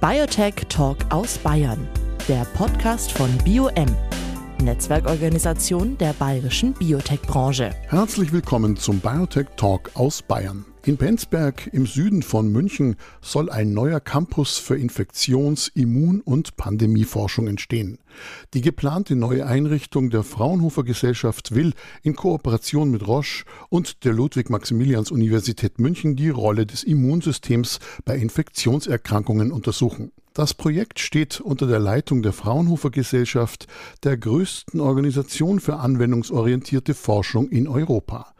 Biotech Talk aus Bayern, der Podcast von BioM, Netzwerkorganisation der bayerischen Biotech-Branche. Herzlich willkommen zum Biotech Talk aus Bayern. In Penzberg im Süden von München soll ein neuer Campus für Infektions-, Immun- und Pandemieforschung entstehen. Die geplante neue Einrichtung der Fraunhofer Gesellschaft will in Kooperation mit Roche und der Ludwig-Maximilians-Universität München die Rolle des Immunsystems bei Infektionserkrankungen untersuchen. Das Projekt steht unter der Leitung der Fraunhofer Gesellschaft, der größten Organisation für anwendungsorientierte Forschung in Europa.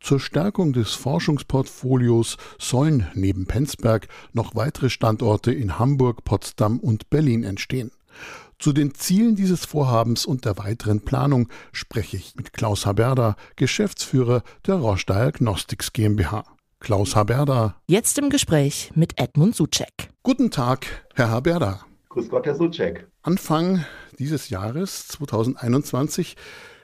Zur Stärkung des Forschungsportfolios sollen neben Penzberg noch weitere Standorte in Hamburg, Potsdam und Berlin entstehen. Zu den Zielen dieses Vorhabens und der weiteren Planung spreche ich mit Klaus Haberda, Geschäftsführer der Roche Diagnostics GmbH. Klaus Haberda. Jetzt im Gespräch mit Edmund Suchek. Guten Tag, Herr Haberda. Grüß Gott, Herr Suchek. Anfang dieses Jahres 2021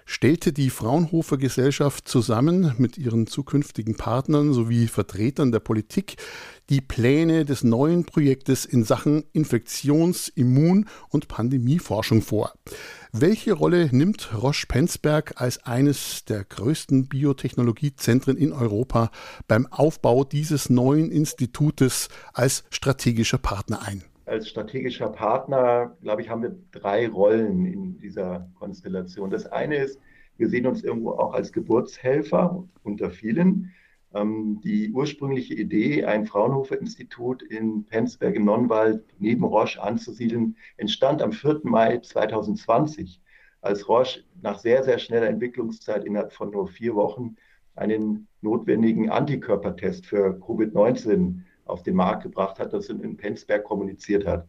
stellte die Fraunhofer Gesellschaft zusammen mit ihren zukünftigen Partnern sowie Vertretern der Politik die Pläne des neuen Projektes in Sachen Infektions-, Immun- und Pandemieforschung vor. Welche Rolle nimmt Roche Penzberg als eines der größten Biotechnologiezentren in Europa beim Aufbau dieses neuen Institutes als strategischer Partner ein? Als strategischer Partner, glaube ich, haben wir drei Rollen in dieser Konstellation. Das eine ist, wir sehen uns irgendwo auch als Geburtshelfer unter vielen. Ähm, die ursprüngliche Idee, ein Fraunhofer-Institut in Penzberg im Nonnwald neben Roche anzusiedeln, entstand am 4. Mai 2020, als Roche nach sehr, sehr schneller Entwicklungszeit innerhalb von nur vier Wochen einen notwendigen Antikörpertest für Covid-19 auf den Markt gebracht hat, das in Penzberg kommuniziert hat.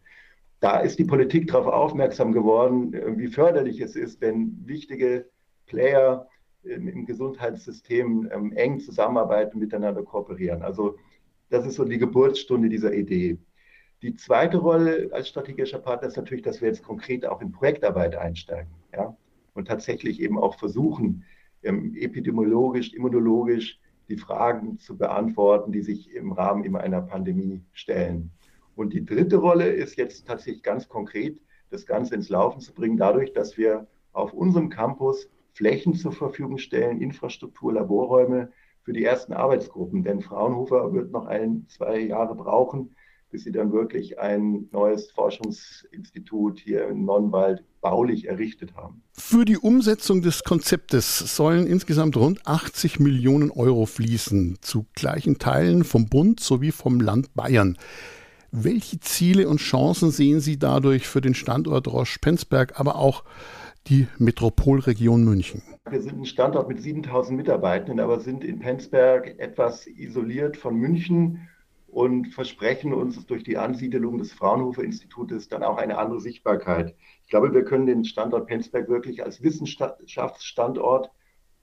Da ist die Politik darauf aufmerksam geworden, wie förderlich es ist, wenn wichtige Player im Gesundheitssystem ähm, eng zusammenarbeiten, miteinander kooperieren. Also das ist so die Geburtsstunde dieser Idee. Die zweite Rolle als strategischer Partner ist natürlich, dass wir jetzt konkret auch in Projektarbeit einsteigen ja? und tatsächlich eben auch versuchen, ähm, epidemiologisch, immunologisch die Fragen zu beantworten, die sich im Rahmen immer einer Pandemie stellen. Und die dritte Rolle ist jetzt tatsächlich ganz konkret, das Ganze ins Laufen zu bringen, dadurch, dass wir auf unserem Campus Flächen zur Verfügung stellen, Infrastruktur, Laborräume für die ersten Arbeitsgruppen. Denn Fraunhofer wird noch ein, zwei Jahre brauchen, bis sie dann wirklich ein neues Forschungsinstitut hier in Nonnwald baulich errichtet haben. Für die Umsetzung des Konzeptes sollen insgesamt rund 80 Millionen Euro fließen, zu gleichen Teilen vom Bund sowie vom Land Bayern. Welche Ziele und Chancen sehen Sie dadurch für den Standort Roche-Penzberg, aber auch die Metropolregion München? Wir sind ein Standort mit 7000 Mitarbeitenden, aber sind in Penzberg etwas isoliert von München und versprechen uns durch die Ansiedelung des Fraunhofer Institutes dann auch eine andere Sichtbarkeit. Ich glaube, wir können den Standort Penzberg wirklich als Wissenschaftsstandort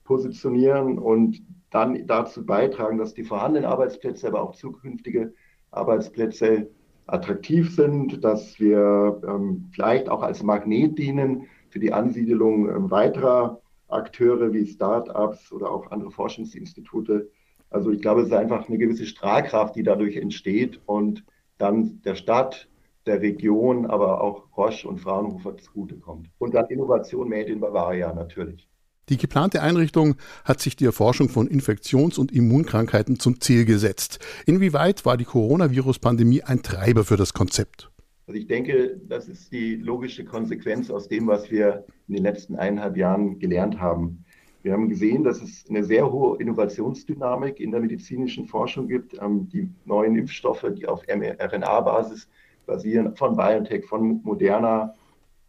positionieren und dann dazu beitragen, dass die vorhandenen Arbeitsplätze, aber auch zukünftige Arbeitsplätze attraktiv sind, dass wir ähm, vielleicht auch als Magnet dienen für die Ansiedelung ähm, weiterer Akteure wie Start-ups oder auch andere Forschungsinstitute also ich glaube, es ist einfach eine gewisse Strahlkraft, die dadurch entsteht und dann der Stadt, der Region, aber auch Roche und Fraunhofer zugutekommt. Und dann Innovation made in Bavaria natürlich. Die geplante Einrichtung hat sich die Erforschung von Infektions- und Immunkrankheiten zum Ziel gesetzt. Inwieweit war die Coronavirus-Pandemie ein Treiber für das Konzept? Also ich denke, das ist die logische Konsequenz aus dem, was wir in den letzten eineinhalb Jahren gelernt haben. Wir haben gesehen, dass es eine sehr hohe Innovationsdynamik in der medizinischen Forschung gibt. Ähm, die neuen Impfstoffe, die auf mRNA-Basis basieren, von BioNTech, von Moderna,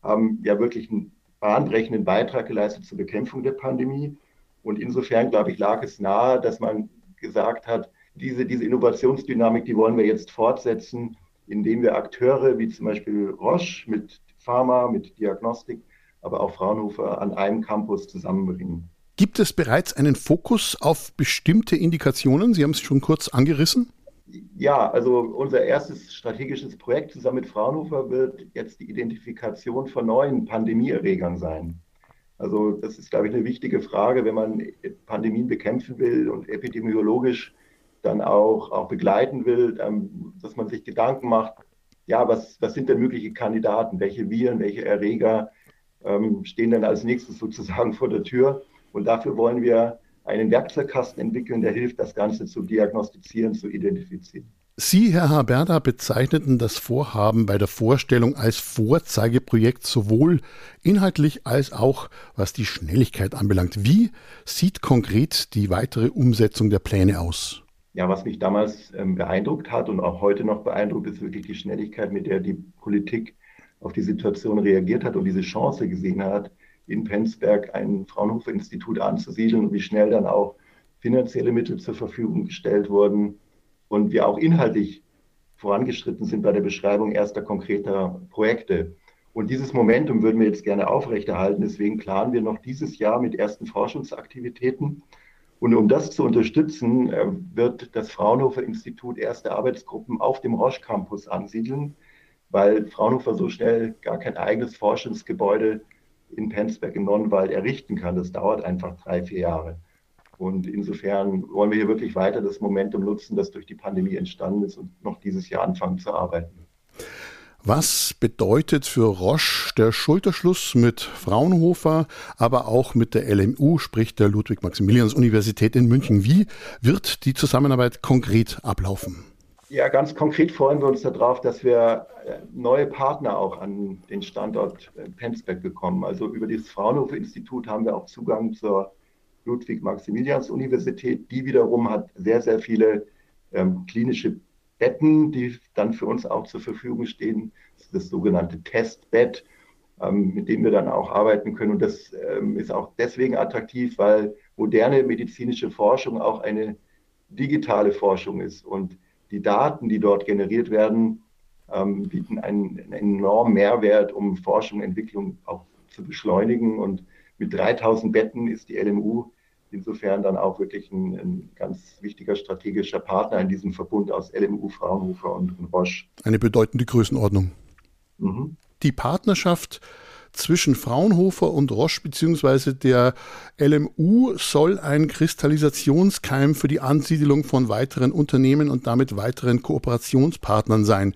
haben ja wirklich einen bahnbrechenden Beitrag geleistet zur Bekämpfung der Pandemie. Und insofern, glaube ich, lag es nahe, dass man gesagt hat, diese, diese Innovationsdynamik, die wollen wir jetzt fortsetzen, indem wir Akteure wie zum Beispiel Roche mit Pharma, mit Diagnostik, aber auch Fraunhofer an einem Campus zusammenbringen. Gibt es bereits einen Fokus auf bestimmte Indikationen? Sie haben es schon kurz angerissen. Ja, also unser erstes strategisches Projekt zusammen mit Fraunhofer wird jetzt die Identifikation von neuen Pandemieerregern sein. Also das ist, glaube ich, eine wichtige Frage, wenn man Pandemien bekämpfen will und epidemiologisch dann auch, auch begleiten will, ähm, dass man sich Gedanken macht, ja, was, was sind denn mögliche Kandidaten? Welche Viren, welche Erreger ähm, stehen dann als nächstes sozusagen vor der Tür? Und dafür wollen wir einen Werkzeugkasten entwickeln, der hilft, das Ganze zu diagnostizieren, zu identifizieren. Sie, Herr Haberda, bezeichneten das Vorhaben bei der Vorstellung als Vorzeigeprojekt sowohl inhaltlich als auch was die Schnelligkeit anbelangt. Wie sieht konkret die weitere Umsetzung der Pläne aus? Ja, was mich damals ähm, beeindruckt hat und auch heute noch beeindruckt, ist wirklich die Schnelligkeit, mit der die Politik auf die Situation reagiert hat und diese Chance gesehen hat, in Penzberg ein Fraunhofer-Institut anzusiedeln und wie schnell dann auch finanzielle Mittel zur Verfügung gestellt wurden und wir auch inhaltlich vorangeschritten sind bei der Beschreibung erster konkreter Projekte. Und dieses Momentum würden wir jetzt gerne aufrechterhalten. Deswegen planen wir noch dieses Jahr mit ersten Forschungsaktivitäten. Und um das zu unterstützen, äh, wird das Fraunhofer Institut erste Arbeitsgruppen auf dem Roche Campus ansiedeln, weil Fraunhofer so schnell gar kein eigenes Forschungsgebäude in Penzberg im Nonnenwald errichten kann. Das dauert einfach drei, vier Jahre. Und insofern wollen wir hier wirklich weiter das Momentum nutzen, das durch die Pandemie entstanden ist und noch dieses Jahr anfangen zu arbeiten. Was bedeutet für Roche der Schulterschluss mit Fraunhofer, aber auch mit der LMU, sprich der Ludwig-Maximilians-Universität in München? Wie wird die Zusammenarbeit konkret ablaufen? Ja, ganz konkret freuen wir uns darauf, dass wir äh, neue Partner auch an den Standort äh, Penzberg bekommen. Also über das Fraunhofer-Institut haben wir auch Zugang zur Ludwig-Maximilians-Universität. Die wiederum hat sehr, sehr viele ähm, klinische Betten, die dann für uns auch zur Verfügung stehen. Das das sogenannte Testbett, ähm, mit dem wir dann auch arbeiten können. Und das ähm, ist auch deswegen attraktiv, weil moderne medizinische Forschung auch eine digitale Forschung ist. Und die Daten, die dort generiert werden, ähm, bieten einen, einen enormen Mehrwert, um Forschung und Entwicklung auch zu beschleunigen. Und mit 3000 Betten ist die LMU insofern dann auch wirklich ein, ein, ganz wichtiger strategischer Partner in diesem Verbund aus LMU, Fraunhofer und, und Roche. Eine bedeutende Größenordnung. Mhm. Die Partnerschaft zwischen Fraunhofer und Roche bzw. der LMU soll ein Kristallisationskeim für die Ansiedelung von weiteren Unternehmen und damit weiteren Kooperationspartnern sein.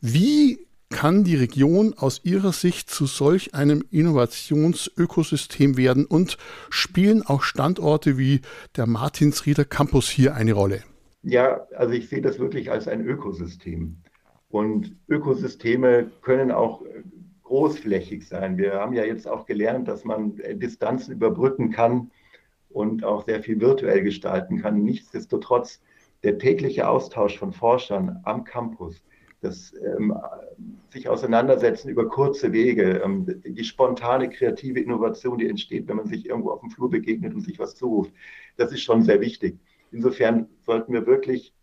Wie kann die Region aus Ihrer Sicht zu solch einem Innovationsökosystem werden und spielen auch Standorte wie der Martinsrieder Campus hier eine Rolle? Ja, also ich sehe das wirklich als ein Ökosystem. Und Ökosysteme können auch großflächig sein. Wir haben ja jetzt auch gelernt, dass man Distanzen überbrücken kann und auch sehr viel virtuell gestalten kann. Nichtsdestotrotz, der tägliche Austausch von Forschern am Campus, das ähm, sich auseinandersetzen über kurze Wege, ähm, die spontane kreative Innovation, die entsteht, wenn man sich irgendwo auf dem Flur begegnet und sich was zuruft, das ist schon sehr wichtig. Insofern sollten wir wirklich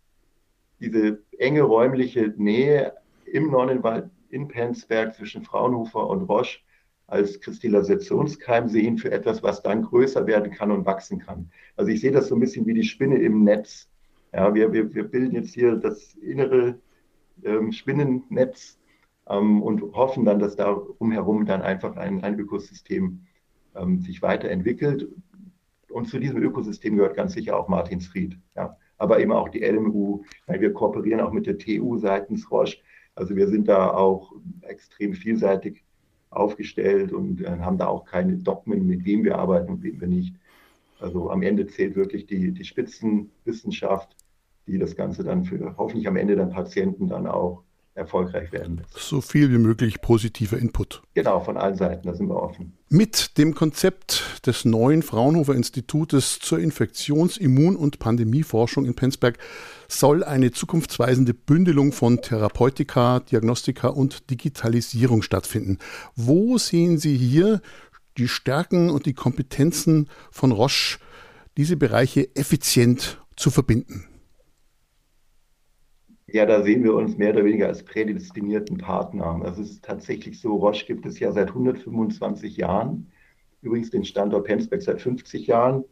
diese enge räumliche Nähe im Nonnenwald in Penzberg zwischen Fraunhofer und Roche als Kristallisationskeim sehen für etwas, was dann größer werden kann und wachsen kann. Also ich sehe das so ein bisschen wie die Spinne im Netz. Ja, wir, wir, wir bilden jetzt hier das innere ähm, Spinnennetz ähm, und hoffen dann, dass da umherum dann einfach ein, ein Ökosystem ähm, sich weiterentwickelt. Und zu diesem Ökosystem gehört ganz sicher auch Martinsried, ja. aber eben auch die LMU. Wir kooperieren auch mit der TU seitens Roche. Also wir sind da auch extrem vielseitig aufgestellt und äh, haben da auch keine Dogmen, mit wem wir arbeiten und wem wir nicht. Also am Ende zählt wirklich die, die Spitzenwissenschaft die das Ganze dann für hoffentlich am Ende dann Patienten dann auch erfolgreich werden lässt. So viel wie möglich positiver Input. Genau, von allen Seiten, da sind wir offen. Mit dem Konzept des neuen Fraunhofer Institutes zur Infektions-, Immun- und Pandemieforschung in Penzberg soll eine zukunftsweisende Bündelung von Therapeutika, Diagnostika und Digitalisierung stattfinden. Wo sehen Sie hier die Stärken und die Kompetenzen von Roche, diese Bereiche effizient zu verbinden? Ja, da sehen wir uns mehr oder weniger als prädestinierten Partner. Das ist tatsächlich so. Roche gibt es ja seit 125 Jahren. Übrigens den Standort Penzberg seit 50 Jahren.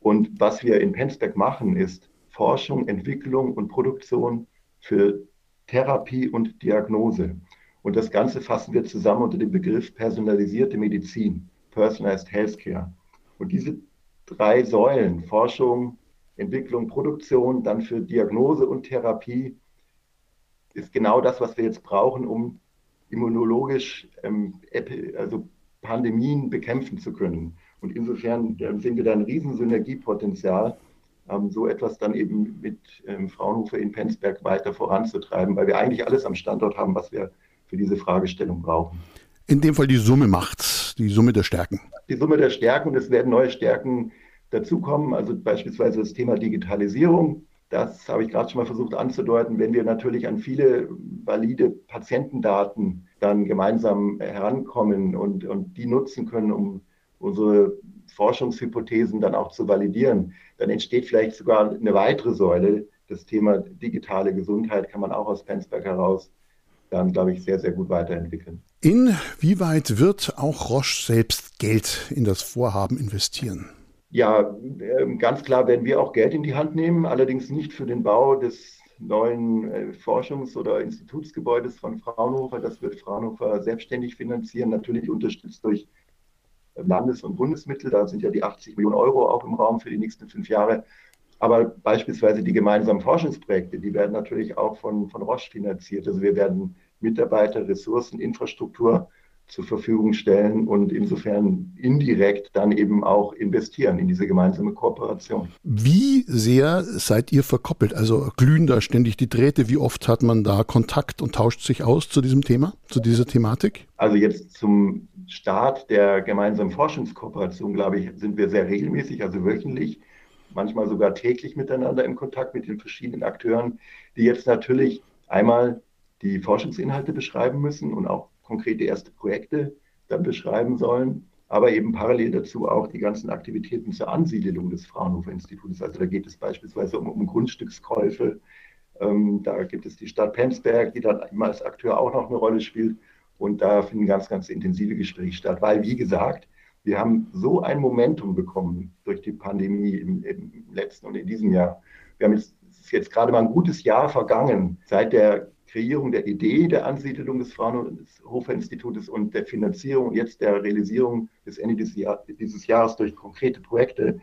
Und was wir in Penzberg machen, ist Forschung, Entwicklung und Produktion für Therapie und Diagnose. Und das Ganze fassen wir zusammen unter dem Begriff personalisierte Medizin, Personalized Healthcare. Und diese drei Säulen, Forschung, Entwicklung, Produktion, dann für Diagnose und Therapie, ist genau das, was wir jetzt brauchen, um immunologisch ähm, also Pandemien bekämpfen zu können. Und insofern sehen wir da ein riesen Synergiepotenzial, ähm, so etwas dann eben mit ähm, Fraunhofer in Penzberg weiter voranzutreiben, weil wir eigentlich alles am Standort haben, was wir für diese Fragestellung brauchen. In dem Fall die Summe macht, die Summe der Stärken. Die Summe der Stärken und es werden neue Stärken dazukommen, also beispielsweise das Thema Digitalisierung. Das habe ich gerade schon mal versucht anzudeuten. Wenn wir natürlich an viele valide Patientendaten dann gemeinsam herankommen und, und die nutzen können, um unsere Forschungshypothesen dann auch zu validieren, dann entsteht vielleicht sogar eine weitere Säule. Das Thema digitale Gesundheit kann man auch aus Penzberg heraus dann, glaube ich, sehr, sehr gut weiterentwickeln. Inwieweit wird auch Roche selbst Geld in das Vorhaben investieren? Ja, ähm, ganz klar werden wir auch Geld in die Hand nehmen, allerdings nicht für den Bau des neuen äh, Forschungs- oder Institutsgebäudes von Fraunhofer. Das wird Fraunhofer selbstständig finanzieren, natürlich unterstützt durch Landes- und Bundesmittel. Da sind ja die 80 Millionen Euro auch im Raum für die nächsten fünf Jahre. Aber beispielsweise die gemeinsamen Forschungsprojekte, die werden natürlich auch von, von Roche finanziert. Also wir werden Mitarbeiter, Ressourcen, Infrastruktur zur Verfügung stellen und insofern indirekt dann eben auch investieren in diese gemeinsame Kooperation. Wie sehr seid ihr verkoppelt? Also glühen da ständig die Drähte? Wie oft hat man da Kontakt und tauscht sich aus zu diesem Thema, zu dieser Thematik? Also jetzt zum Start der gemeinsamen Forschungskooperation, glaube ich, sind wir sehr regelmäßig, also wöchentlich, manchmal sogar täglich miteinander im Kontakt mit den verschiedenen Akteuren, die jetzt natürlich einmal die Forschungsinhalte beschreiben müssen und auch konkrete erste Projekte dann beschreiben sollen, aber eben parallel dazu auch die ganzen Aktivitäten zur Ansiedelung des Fraunhofer Instituts. Also da geht es beispielsweise um, um Grundstückskäufe. Ähm, da gibt es die Stadt Penzberg, die dann immer als Akteur auch noch eine Rolle spielt. Und da finden ganz, ganz intensive Gespräche statt, weil, wie gesagt, wir haben so ein Momentum bekommen durch die Pandemie im, im letzten und in diesem Jahr. Wir haben jetzt, jetzt gerade mal ein gutes Jahr vergangen seit der Kreierung der Idee der Ansiedelung des Fraunhofer Institutes und der Finanzierung und jetzt der Realisierung bis Ende dieses, Jahr, dieses Jahres durch konkrete Projekte,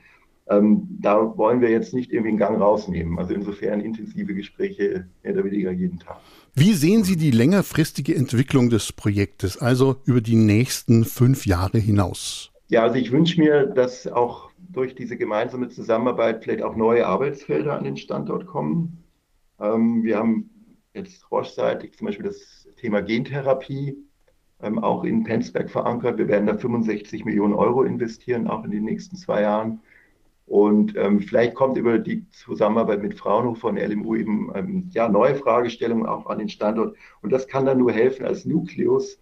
ähm, da wollen wir jetzt nicht irgendwie einen Gang rausnehmen. Also insofern intensive Gespräche mehr oder weniger jeden Tag. Wie sehen Sie die längerfristige Entwicklung des Projektes, also über die nächsten fünf Jahre hinaus? Ja, also ich wünsche mir, dass auch durch diese gemeinsame Zusammenarbeit vielleicht auch neue Arbeitsfelder an den Standort kommen. Ähm, wir haben jetzt Roche-seitig zum Beispiel das Thema Gentherapie ähm, auch in Penzberg verankert. Wir werden da 65 Millionen Euro investieren, auch in den nächsten zwei Jahren. Und ähm, vielleicht kommt über die Zusammenarbeit mit Fraunhofer und LMU eben ähm, ja, neue Fragestellungen auch an den Standort. Und das kann dann nur helfen, als Nukleus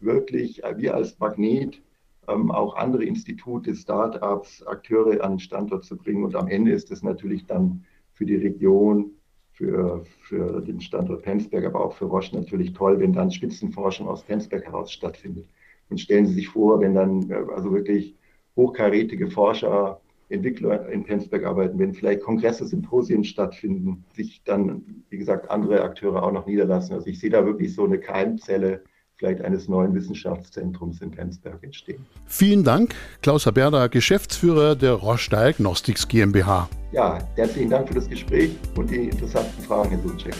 wirklich, äh, wir als Magnet, ähm, auch andere Institute, Start-ups, Akteure an den Standort zu bringen. Und am Ende ist es natürlich dann für die Region für, für den Standort Penzberg, aber auch für Roche natürlich toll, wenn dann Spitzenforschung aus Penzberg heraus stattfindet. Und stellen Sie sich vor, wenn dann äh, also wirklich hochkarätige Forscher, Entwickler in Penzberg arbeiten, wenn vielleicht Kongresse, Symposien stattfinden, sich dann, wie gesagt, andere Akteure auch noch niederlassen. Also ich sehe da wirklich so eine Keimzelle vielleicht eines neuen Wissenschaftszentrums in Penzberg entstehen. Vielen Dank, Klaus Haberda, Geschäftsführer der Roche Diagnostics GmbH. Ja, herzlichen Dank für das Gespräch und die interessanten Fragen, Herr Dunczek.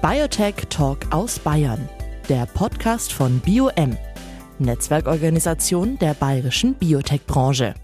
Biotech Talk aus Bayern, der Podcast von BioM, Netzwerkorganisation der bayerischen Biotech-Branche.